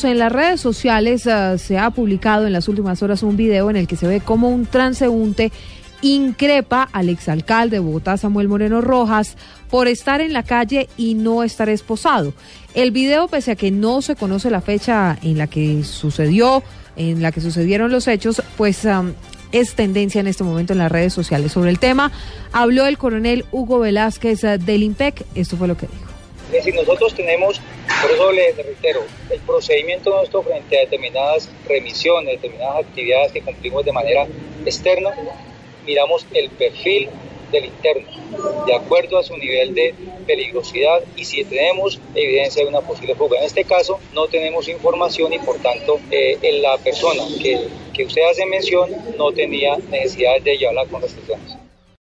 En las redes sociales uh, se ha publicado en las últimas horas un video en el que se ve como un transeúnte increpa al exalcalde de Bogotá, Samuel Moreno Rojas, por estar en la calle y no estar esposado. El video, pese a que no se conoce la fecha en la que sucedió, en la que sucedieron los hechos, pues es tendencia en este momento en las redes sociales. Sobre el tema habló el coronel Hugo Velázquez uh, del IMPEC. Esto fue lo que dijo. Es decir, nosotros tenemos, por eso les reitero, el procedimiento nuestro frente a determinadas remisiones, determinadas actividades que cumplimos de manera externa, miramos el perfil del interno, de acuerdo a su nivel de peligrosidad y si tenemos evidencia de una posible fuga. En este caso no tenemos información y por tanto eh, la persona que, usted hace mención no tenía necesidad de llevarla con restricciones.